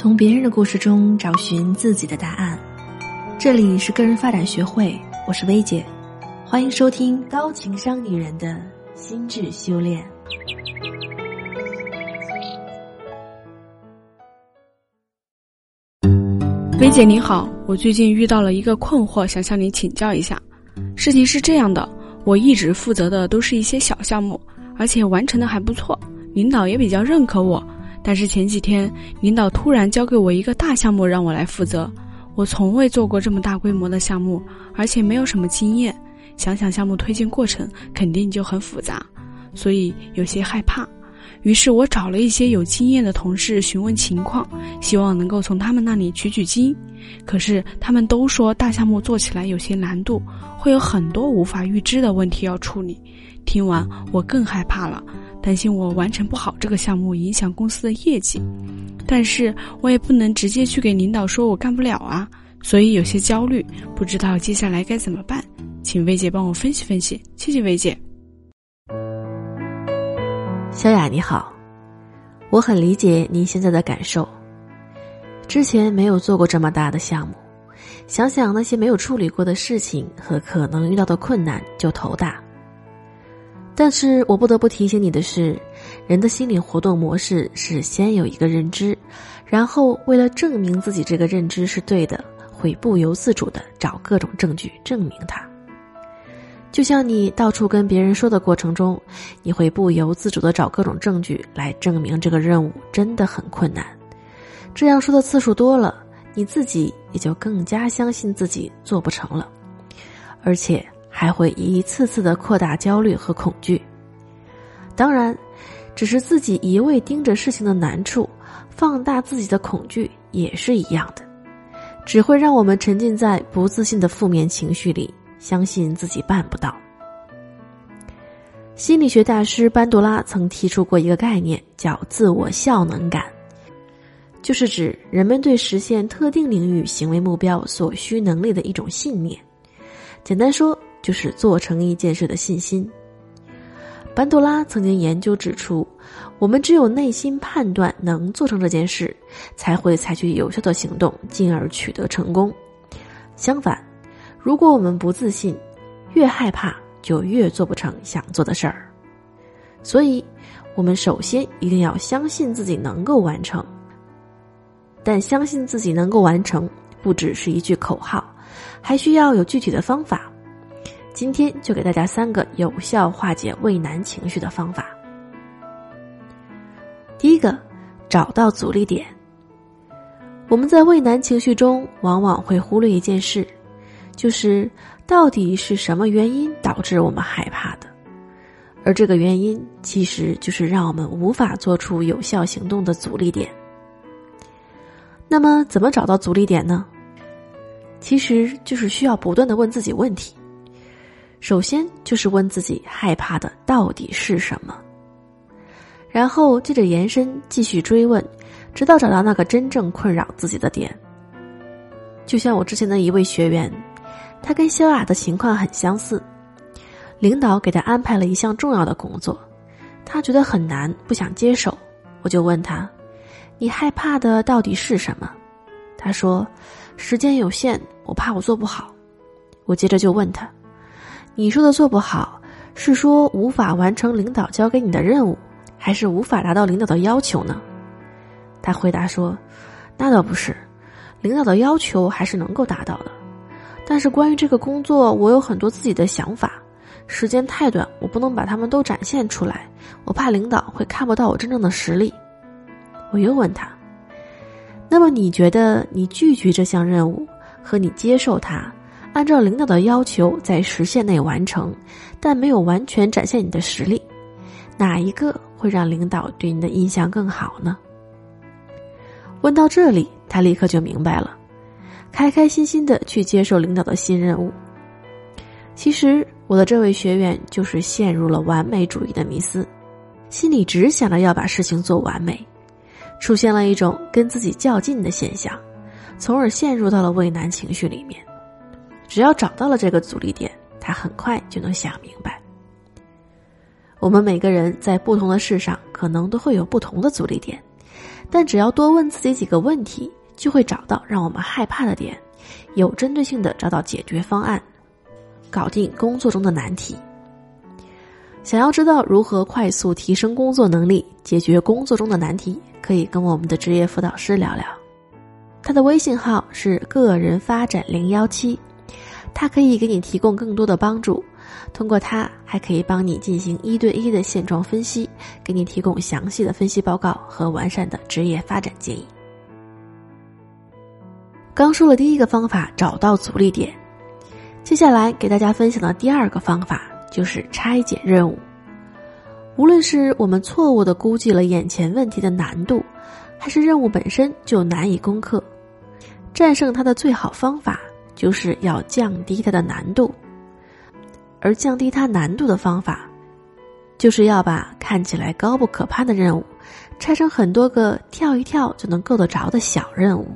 从别人的故事中找寻自己的答案。这里是个人发展学会，我是薇姐，欢迎收听高情商女人的心智修炼。薇姐你好，我最近遇到了一个困惑，想向你请教一下。事情是这样的，我一直负责的都是一些小项目，而且完成的还不错，领导也比较认可我。但是前几天，领导突然交给我一个大项目让我来负责，我从未做过这么大规模的项目，而且没有什么经验，想想项目推进过程肯定就很复杂，所以有些害怕。于是我找了一些有经验的同事询问情况，希望能够从他们那里取取经。可是他们都说大项目做起来有些难度，会有很多无法预知的问题要处理。听完我更害怕了，担心我完成不好这个项目，影响公司的业绩。但是我也不能直接去给领导说我干不了啊，所以有些焦虑，不知道接下来该怎么办。请薇姐帮我分析分析，谢谢薇姐。小雅你好，我很理解您现在的感受。之前没有做过这么大的项目，想想那些没有处理过的事情和可能遇到的困难就头大。但是我不得不提醒你的是，人的心理活动模式是先有一个认知，然后为了证明自己这个认知是对的，会不由自主的找各种证据证明它。就像你到处跟别人说的过程中，你会不由自主的找各种证据来证明这个任务真的很困难。这样说的次数多了，你自己也就更加相信自己做不成了，而且还会一次次的扩大焦虑和恐惧。当然，只是自己一味盯着事情的难处，放大自己的恐惧也是一样的，只会让我们沉浸在不自信的负面情绪里。相信自己办不到。心理学大师班杜拉曾提出过一个概念，叫自我效能感，就是指人们对实现特定领域行为目标所需能力的一种信念。简单说，就是做成一件事的信心。班杜拉曾经研究指出，我们只有内心判断能做成这件事，才会采取有效的行动，进而取得成功。相反，如果我们不自信，越害怕就越做不成想做的事儿。所以，我们首先一定要相信自己能够完成。但相信自己能够完成，不只是一句口号，还需要有具体的方法。今天就给大家三个有效化解畏难情绪的方法。第一个，找到阻力点。我们在畏难情绪中，往往会忽略一件事。就是到底是什么原因导致我们害怕的？而这个原因其实就是让我们无法做出有效行动的阻力点。那么，怎么找到阻力点呢？其实就是需要不断的问自己问题。首先就是问自己害怕的到底是什么，然后接着延伸继续追问，直到找到那个真正困扰自己的点。就像我之前的一位学员。他跟萧雅的情况很相似，领导给他安排了一项重要的工作，他觉得很难，不想接手。我就问他：“你害怕的到底是什么？”他说：“时间有限，我怕我做不好。”我接着就问他：“你说的做不好，是说无法完成领导交给你的任务，还是无法达到领导的要求呢？”他回答说：“那倒不是，领导的要求还是能够达到的。”但是关于这个工作，我有很多自己的想法，时间太短，我不能把他们都展现出来，我怕领导会看不到我真正的实力。我又问他：“那么你觉得你拒绝这项任务和你接受它，按照领导的要求在时限内完成，但没有完全展现你的实力，哪一个会让领导对你的印象更好呢？”问到这里，他立刻就明白了。开开心心的去接受领导的新任务。其实我的这位学员就是陷入了完美主义的迷思，心里只想着要把事情做完美，出现了一种跟自己较劲的现象，从而陷入到了畏难情绪里面。只要找到了这个阻力点，他很快就能想明白。我们每个人在不同的事上可能都会有不同的阻力点，但只要多问自己几个问题，就会找到让我们害怕的点，有针对性的找到解决方案，搞定工作中的难题。想要知道如何快速提升工作能力，解决工作中的难题，可以跟我们的职业辅导师聊聊。他的微信号是个人发展零幺七，他可以给你提供更多的帮助。通过它，还可以帮你进行一对一的现状分析，给你提供详细的分析报告和完善的职业发展建议。刚说了第一个方法，找到阻力点，接下来给大家分享的第二个方法。就是拆解任务，无论是我们错误的估计了眼前问题的难度，还是任务本身就难以攻克，战胜它的最好方法就是要降低它的难度。而降低它难度的方法，就是要把看起来高不可攀的任务，拆成很多个跳一跳就能够得着的小任务。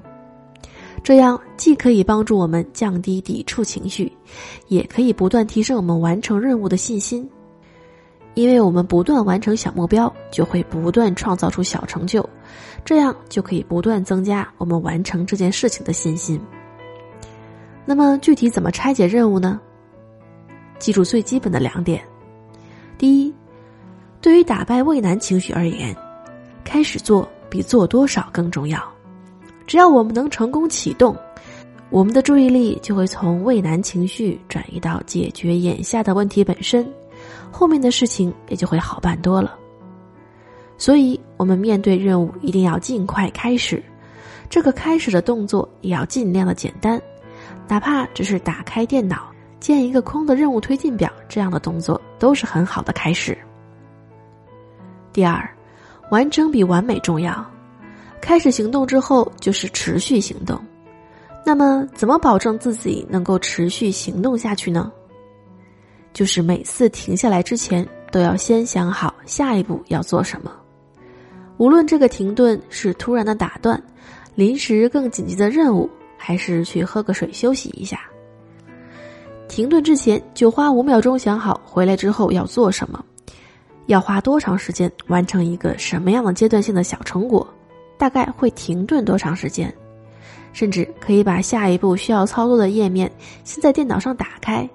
这样既可以帮助我们降低抵触情绪，也可以不断提升我们完成任务的信心。因为我们不断完成小目标，就会不断创造出小成就，这样就可以不断增加我们完成这件事情的信心。那么具体怎么拆解任务呢？记住最基本的两点：第一，对于打败畏难情绪而言，开始做比做多少更重要。只要我们能成功启动，我们的注意力就会从畏难情绪转移到解决眼下的问题本身，后面的事情也就会好办多了。所以，我们面对任务一定要尽快开始，这个开始的动作也要尽量的简单，哪怕只是打开电脑建一个空的任务推进表，这样的动作都是很好的开始。第二，完成比完美重要。开始行动之后就是持续行动，那么怎么保证自己能够持续行动下去呢？就是每次停下来之前都要先想好下一步要做什么，无论这个停顿是突然的打断、临时更紧急的任务，还是去喝个水休息一下。停顿之前就花五秒钟想好回来之后要做什么，要花多长时间完成一个什么样的阶段性的小成果。大概会停顿多长时间？甚至可以把下一步需要操作的页面先在电脑上打开，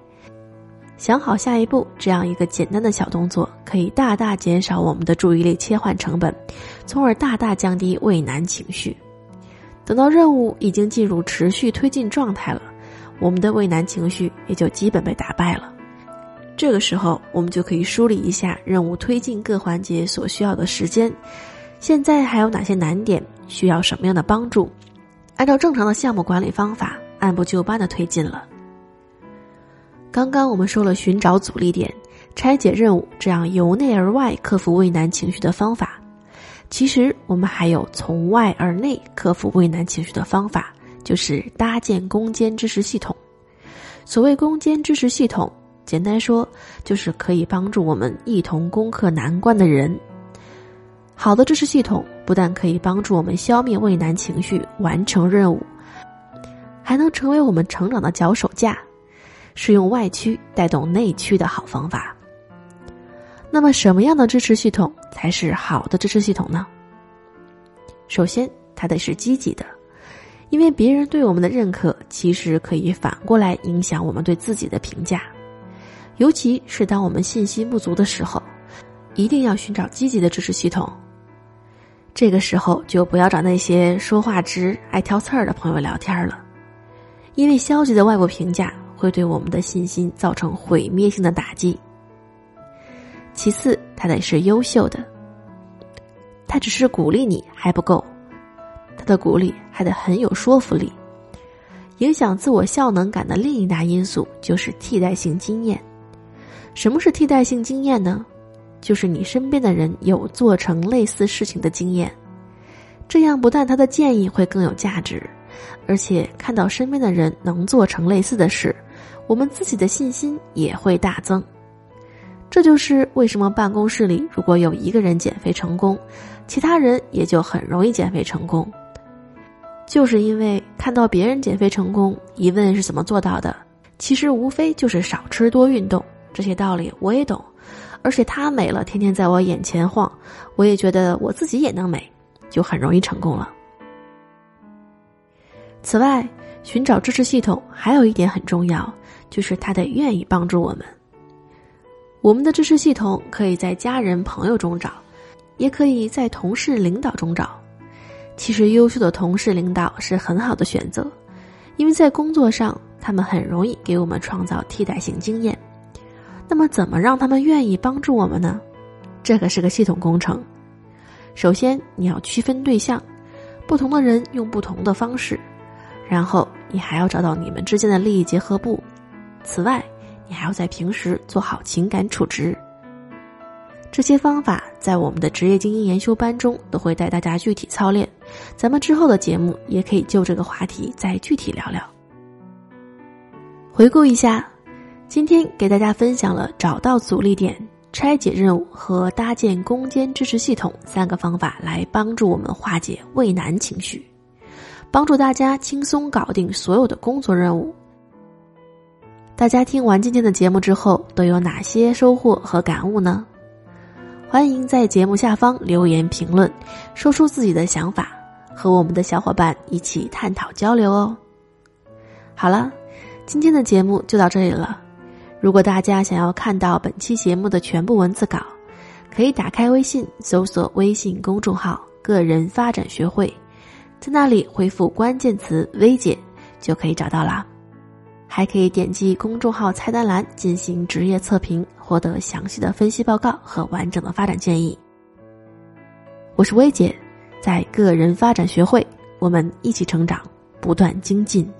想好下一步这样一个简单的小动作，可以大大减少我们的注意力切换成本，从而大大降低畏难情绪。等到任务已经进入持续推进状态了，我们的畏难情绪也就基本被打败了。这个时候，我们就可以梳理一下任务推进各环节所需要的时间。现在还有哪些难点需要什么样的帮助？按照正常的项目管理方法，按部就班的推进了。刚刚我们说了寻找阻力点、拆解任务这样由内而外克服畏难情绪的方法，其实我们还有从外而内克服畏难情绪的方法，就是搭建攻坚支持系统。所谓攻坚支持系统，简单说就是可以帮助我们一同攻克难关的人。好的支持系统不但可以帮助我们消灭畏难情绪、完成任务，还能成为我们成长的脚手架，是用外驱带动内驱的好方法。那么，什么样的支持系统才是好的支持系统呢？首先，它得是积极的，因为别人对我们的认可，其实可以反过来影响我们对自己的评价，尤其是当我们信心不足的时候，一定要寻找积极的支持系统。这个时候就不要找那些说话直、爱挑刺儿的朋友聊天了，因为消极的外部评价会对我们的信心造成毁灭性的打击。其次，他得是优秀的，他只是鼓励你还不够，他的鼓励还得很有说服力。影响自我效能感的另一大因素就是替代性经验。什么是替代性经验呢？就是你身边的人有做成类似事情的经验，这样不但他的建议会更有价值，而且看到身边的人能做成类似的事，我们自己的信心也会大增。这就是为什么办公室里如果有一个人减肥成功，其他人也就很容易减肥成功，就是因为看到别人减肥成功，一问是怎么做到的，其实无非就是少吃多运动，这些道理我也懂。而且她美了，天天在我眼前晃，我也觉得我自己也能美，就很容易成功了。此外，寻找支持系统还有一点很重要，就是他得愿意帮助我们。我们的支持系统可以在家人朋友中找，也可以在同事领导中找。其实，优秀的同事领导是很好的选择，因为在工作上他们很容易给我们创造替代性经验。那么，怎么让他们愿意帮助我们呢？这可是个系统工程。首先，你要区分对象，不同的人用不同的方式。然后你还要找到你们之间的利益结合部，此外，你还要在平时做好情感处置。这些方法在我们的职业精英研修班中都会带大家具体操练，咱们之后的节目也可以就这个话题再具体聊聊。回顾一下，今天给大家分享了找到阻力点、拆解任务和搭建攻坚支持系统三个方法，来帮助我们化解畏难情绪。帮助大家轻松搞定所有的工作任务。大家听完今天的节目之后，都有哪些收获和感悟呢？欢迎在节目下方留言评论，说出自己的想法，和我们的小伙伴一起探讨交流哦。好了，今天的节目就到这里了。如果大家想要看到本期节目的全部文字稿，可以打开微信搜索微信公众号“个人发展学会”。在那里回复关键词“微姐”就可以找到啦，还可以点击公众号菜单栏进行职业测评，获得详细的分析报告和完整的发展建议。我是薇姐，在个人发展学会，我们一起成长，不断精进。